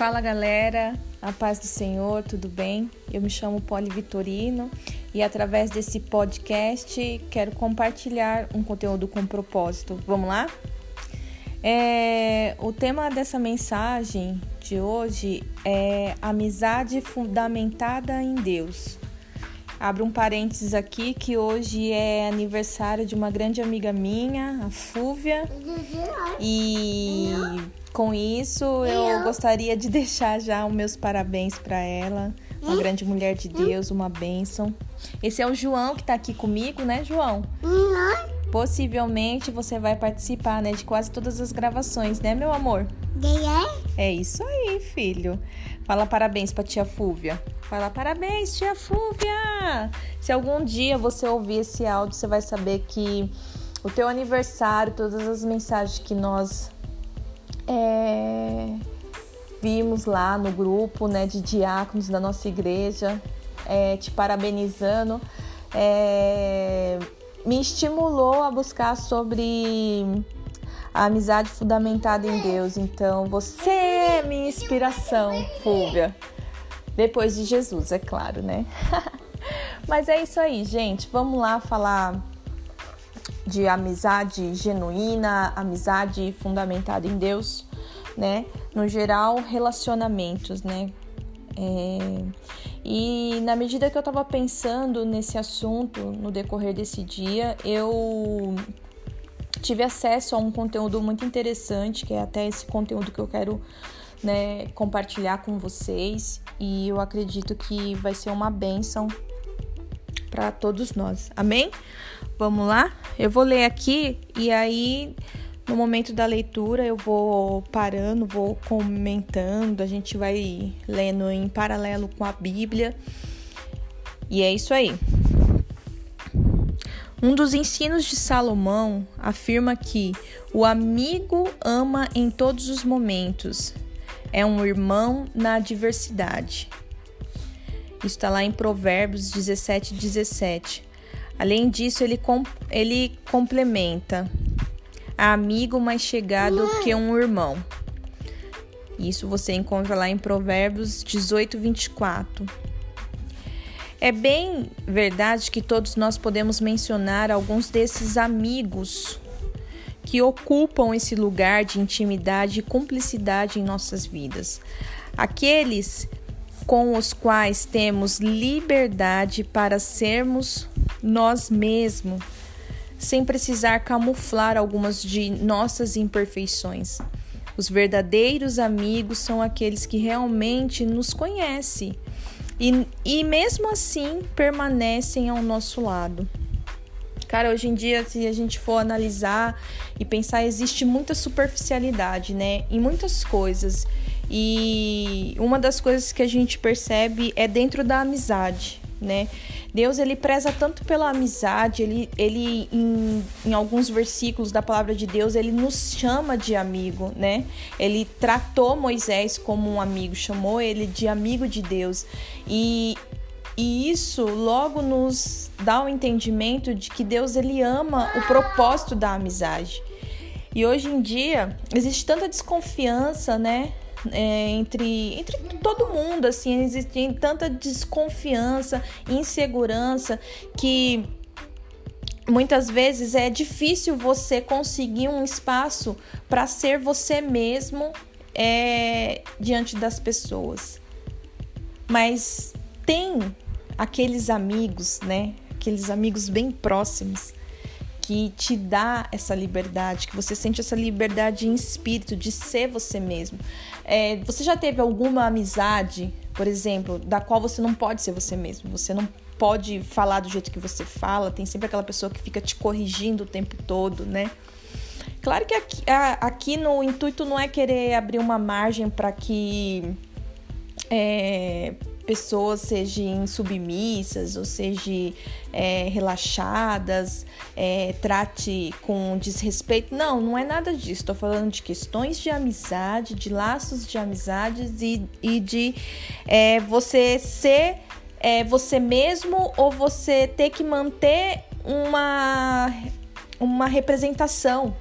Fala galera, a paz do Senhor, tudo bem? Eu me chamo Poli Vitorino e através desse podcast quero compartilhar um conteúdo com propósito. Vamos lá? É, o tema dessa mensagem de hoje é amizade fundamentada em Deus. Abro um parênteses aqui que hoje é aniversário de uma grande amiga minha, a Fúvia. E com isso eu gostaria de deixar já os meus parabéns para ela. Uma grande mulher de Deus, uma bênção. Esse é o João que está aqui comigo, né, João? Possivelmente você vai participar, né, de quase todas as gravações, né, meu amor? É isso aí, filho. Fala parabéns pra tia Fúvia. Fala parabéns, tia Fúvia! Se algum dia você ouvir esse áudio, você vai saber que o teu aniversário, todas as mensagens que nós é, vimos lá no grupo né, de diáconos da nossa igreja, é, te parabenizando, é, me estimulou a buscar sobre a amizade fundamentada em Deus. Então, você é minha inspiração, Fúvia. Depois de Jesus, é claro, né? Mas é isso aí, gente. Vamos lá falar de amizade genuína, amizade fundamentada em Deus, né? No geral, relacionamentos, né? É... E na medida que eu tava pensando nesse assunto no decorrer desse dia, eu tive acesso a um conteúdo muito interessante, que é até esse conteúdo que eu quero né, compartilhar com vocês e eu acredito que vai ser uma bênção para todos nós. Amém? Vamos lá? Eu vou ler aqui e aí no momento da leitura eu vou parando, vou comentando, a gente vai lendo em paralelo com a Bíblia. E é isso aí. Um dos ensinos de Salomão afirma que o amigo ama em todos os momentos, é um irmão na adversidade. Isso está lá em Provérbios 17, 17. Além disso, ele, com, ele complementa: amigo mais chegado que um irmão. Isso você encontra lá em Provérbios 18, 24. É bem verdade que todos nós podemos mencionar alguns desses amigos que ocupam esse lugar de intimidade e cumplicidade em nossas vidas. Aqueles com os quais temos liberdade para sermos nós mesmos, sem precisar camuflar algumas de nossas imperfeições. Os verdadeiros amigos são aqueles que realmente nos conhecem e, e mesmo assim permanecem ao nosso lado. Cara, hoje em dia, se a gente for analisar e pensar, existe muita superficialidade, né? Em muitas coisas. E uma das coisas que a gente percebe é dentro da amizade, né? Deus ele preza tanto pela amizade, ele, ele em, em alguns versículos da palavra de Deus, ele nos chama de amigo, né? Ele tratou Moisés como um amigo, chamou ele de amigo de Deus. E, e isso logo nos dá o um entendimento de que Deus ele ama o propósito da amizade. E hoje em dia existe tanta desconfiança, né? É, entre, entre todo mundo, assim, existe tanta desconfiança, insegurança que muitas vezes é difícil você conseguir um espaço para ser você mesmo é, diante das pessoas. Mas tem aqueles amigos, né? Aqueles amigos bem próximos que te dá essa liberdade, que você sente essa liberdade em espírito de ser você mesmo. É, você já teve alguma amizade, por exemplo, da qual você não pode ser você mesmo? Você não pode falar do jeito que você fala, tem sempre aquela pessoa que fica te corrigindo o tempo todo, né? Claro que aqui, aqui no intuito não é querer abrir uma margem para que é, pessoas sejam submissas ou sejam é, relaxadas, é, trate com desrespeito. Não, não é nada disso. Estou falando de questões de amizade, de laços de amizades e, e de é, você ser é, você mesmo ou você ter que manter uma, uma representação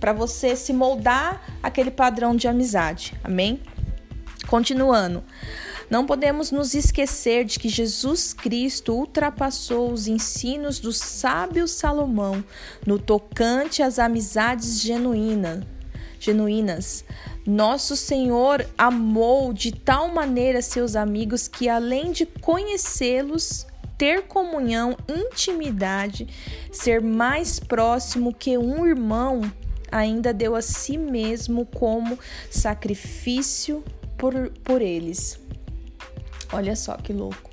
para você se moldar aquele padrão de amizade. Amém? Continuando. Não podemos nos esquecer de que Jesus Cristo ultrapassou os ensinos do sábio Salomão no tocante às amizades genuínas. genuínas. Nosso Senhor amou de tal maneira seus amigos que, além de conhecê-los, ter comunhão, intimidade, ser mais próximo que um irmão, ainda deu a si mesmo como sacrifício por, por eles. Olha só que louco.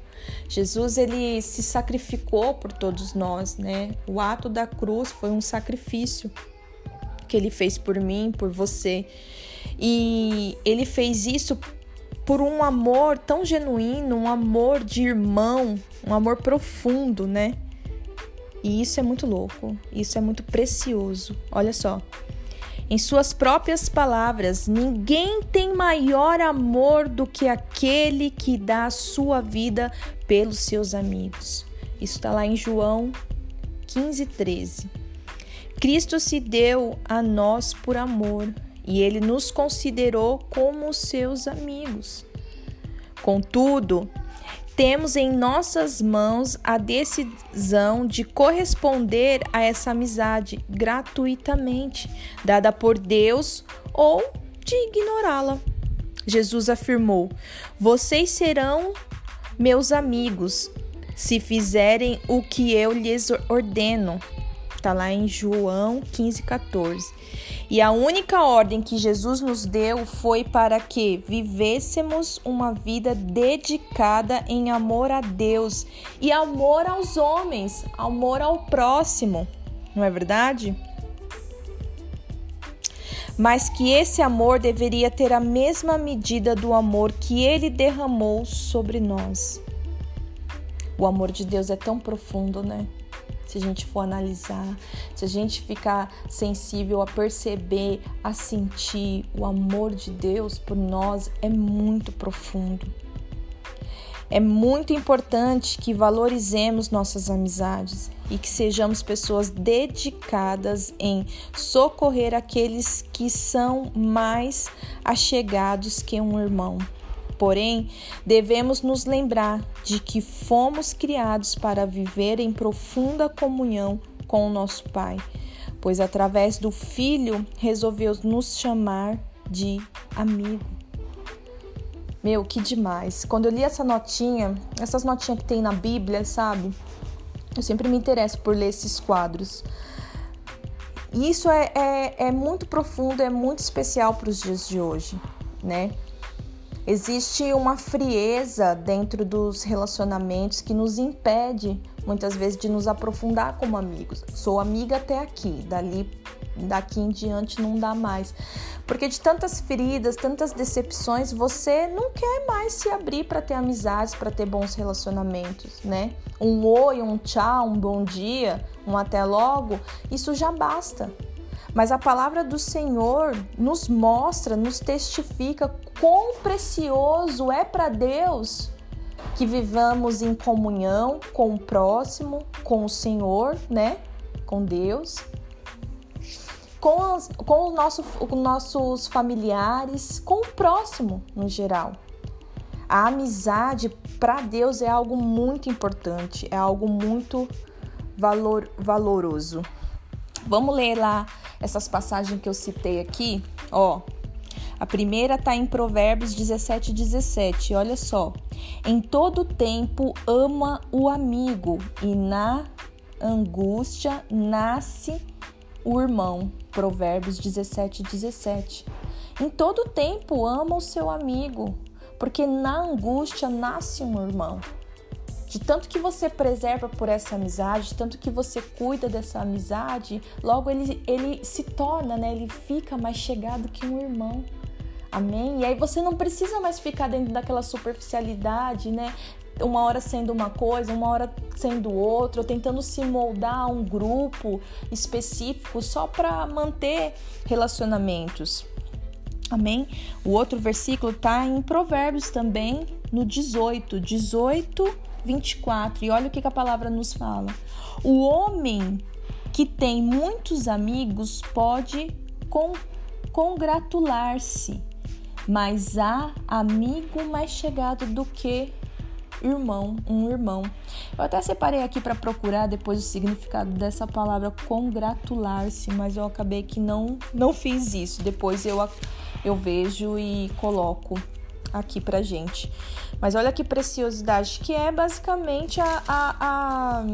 Jesus ele se sacrificou por todos nós, né? O ato da cruz foi um sacrifício que ele fez por mim, por você. E ele fez isso por um amor tão genuíno, um amor de irmão, um amor profundo, né? E isso é muito louco, isso é muito precioso. Olha só. Em suas próprias palavras, ninguém tem maior amor do que aquele que dá a sua vida pelos seus amigos. Isso está lá em João 15, 13. Cristo se deu a nós por amor e ele nos considerou como seus amigos. Contudo, temos em nossas mãos a decisão de corresponder a essa amizade gratuitamente, dada por Deus, ou de ignorá-la. Jesus afirmou: Vocês serão meus amigos se fizerem o que eu lhes ordeno. Está lá em João 15, 14. E a única ordem que Jesus nos deu foi para que vivêssemos uma vida dedicada em amor a Deus e amor aos homens, amor ao próximo, não é verdade? Mas que esse amor deveria ter a mesma medida do amor que ele derramou sobre nós. O amor de Deus é tão profundo, né? Se a gente for analisar, se a gente ficar sensível a perceber, a sentir o amor de Deus por nós, é muito profundo. É muito importante que valorizemos nossas amizades e que sejamos pessoas dedicadas em socorrer aqueles que são mais achegados que um irmão. Porém, devemos nos lembrar de que fomos criados para viver em profunda comunhão com o nosso Pai, pois através do Filho resolveu nos chamar de amigo. Meu, que demais! Quando eu li essa notinha, essas notinhas que tem na Bíblia, sabe? Eu sempre me interesso por ler esses quadros. E isso é, é, é muito profundo, é muito especial para os dias de hoje, né? Existe uma frieza dentro dos relacionamentos que nos impede muitas vezes de nos aprofundar como amigos. Sou amiga até aqui, dali daqui em diante não dá mais. Porque de tantas feridas, tantas decepções, você não quer mais se abrir para ter amizades, para ter bons relacionamentos, né? Um oi, um tchau, um bom dia, um até logo, isso já basta. Mas a palavra do Senhor nos mostra, nos testifica quão precioso é para Deus que vivamos em comunhão com o próximo, com o Senhor, né? Com Deus, com, os, com, o nosso, com nossos familiares, com o próximo no geral. A amizade para Deus é algo muito importante, é algo muito valor, valoroso. Vamos ler lá essas passagens que eu citei aqui, ó. A primeira está em Provérbios 17, 17. Olha só. Em todo tempo ama o amigo, e na angústia nasce o irmão. Provérbios 17, 17. Em todo tempo ama o seu amigo, porque na angústia nasce um irmão de tanto que você preserva por essa amizade, de tanto que você cuida dessa amizade, logo ele, ele se torna, né? Ele fica mais chegado que um irmão. Amém? E aí você não precisa mais ficar dentro daquela superficialidade, né? Uma hora sendo uma coisa, uma hora sendo outra, ou tentando se moldar a um grupo específico só para manter relacionamentos. Amém? O outro versículo tá em Provérbios também, no 18. 18 24. E olha o que, a palavra nos fala. O homem que tem muitos amigos pode congratular-se mas há amigo mais chegado do que irmão, um irmão. Eu até separei aqui para procurar depois o significado dessa palavra congratular-se, mas eu acabei que não não fiz isso. Depois eu eu vejo e coloco aqui pra gente. Mas olha que preciosidade, que é basicamente a, a, a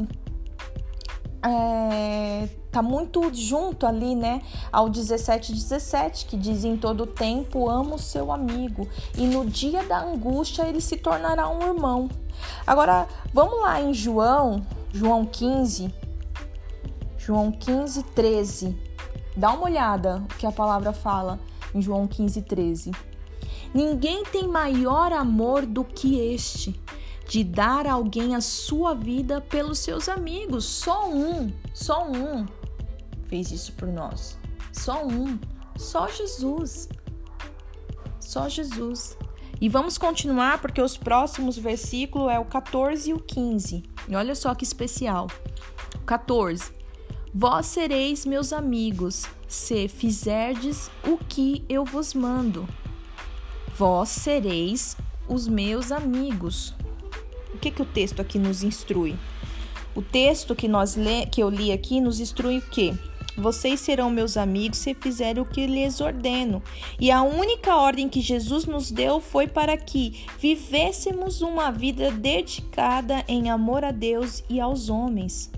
é, tá muito junto ali, né, ao 17 17, que diz em todo tempo amo seu amigo e no dia da angústia ele se tornará um irmão. Agora, vamos lá em João, João 15, João 15, 13. Dá uma olhada o que a palavra fala em João 15, 13. Ninguém tem maior amor do que este, de dar a alguém a sua vida pelos seus amigos. Só um, só um fez isso por nós. Só um, só Jesus. Só Jesus. E vamos continuar porque os próximos versículos é o 14 e o 15. E olha só que especial. 14. Vós sereis meus amigos, se fizerdes o que eu vos mando. Vós sereis os meus amigos. O que, que o texto aqui nos instrui? O texto que, nós lê, que eu li aqui nos instrui o quê? Vocês serão meus amigos se fizerem o que lhes ordeno. E a única ordem que Jesus nos deu foi para que vivêssemos uma vida dedicada em amor a Deus e aos homens.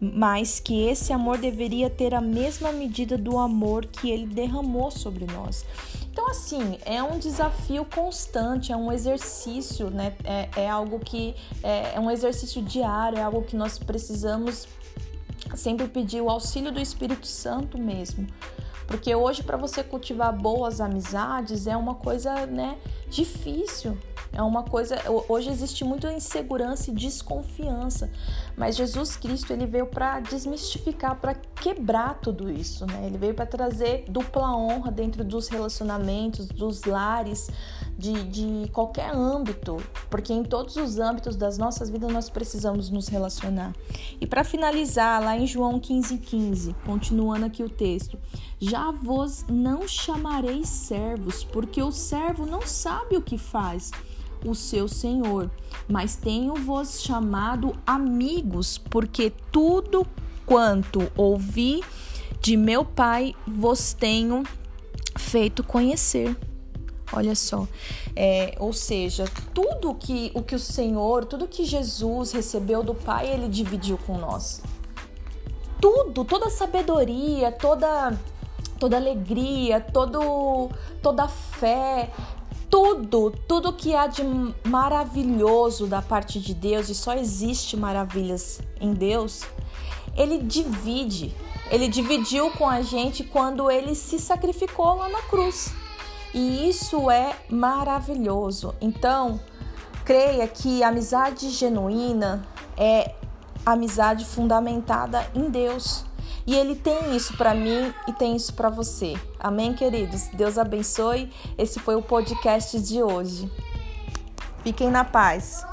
Mas que esse amor deveria ter a mesma medida do amor que ele derramou sobre nós. Então, assim, é um desafio constante, é um exercício, né? É, é algo que é, é um exercício diário, é algo que nós precisamos sempre pedir o auxílio do Espírito Santo mesmo. Porque hoje para você cultivar boas amizades é uma coisa, né, difícil. É uma coisa, hoje existe muita insegurança e desconfiança, mas Jesus Cristo ele veio para desmistificar, para quebrar tudo isso, né? Ele veio para trazer dupla honra dentro dos relacionamentos, dos lares, de, de qualquer âmbito, porque em todos os âmbitos das nossas vidas nós precisamos nos relacionar. E para finalizar, lá em João 15,15, 15, continuando aqui o texto, já vos não chamareis servos, porque o servo não sabe o que faz o seu senhor, mas tenho-vos chamado amigos, porque tudo quanto ouvi de meu Pai vos tenho feito conhecer. Olha só, é, ou seja, tudo que o que o Senhor, tudo que Jesus recebeu do Pai, ele dividiu com nós. Tudo, toda a sabedoria, toda toda alegria, todo toda fé, tudo, tudo que há de maravilhoso da parte de Deus e só existe maravilhas em Deus, ele divide. Ele dividiu com a gente quando ele se sacrificou lá na cruz. E isso é maravilhoso. Então, creia que amizade genuína é amizade fundamentada em Deus. E ele tem isso para mim e tem isso para você. Amém, queridos? Deus abençoe. Esse foi o podcast de hoje. Fiquem na paz.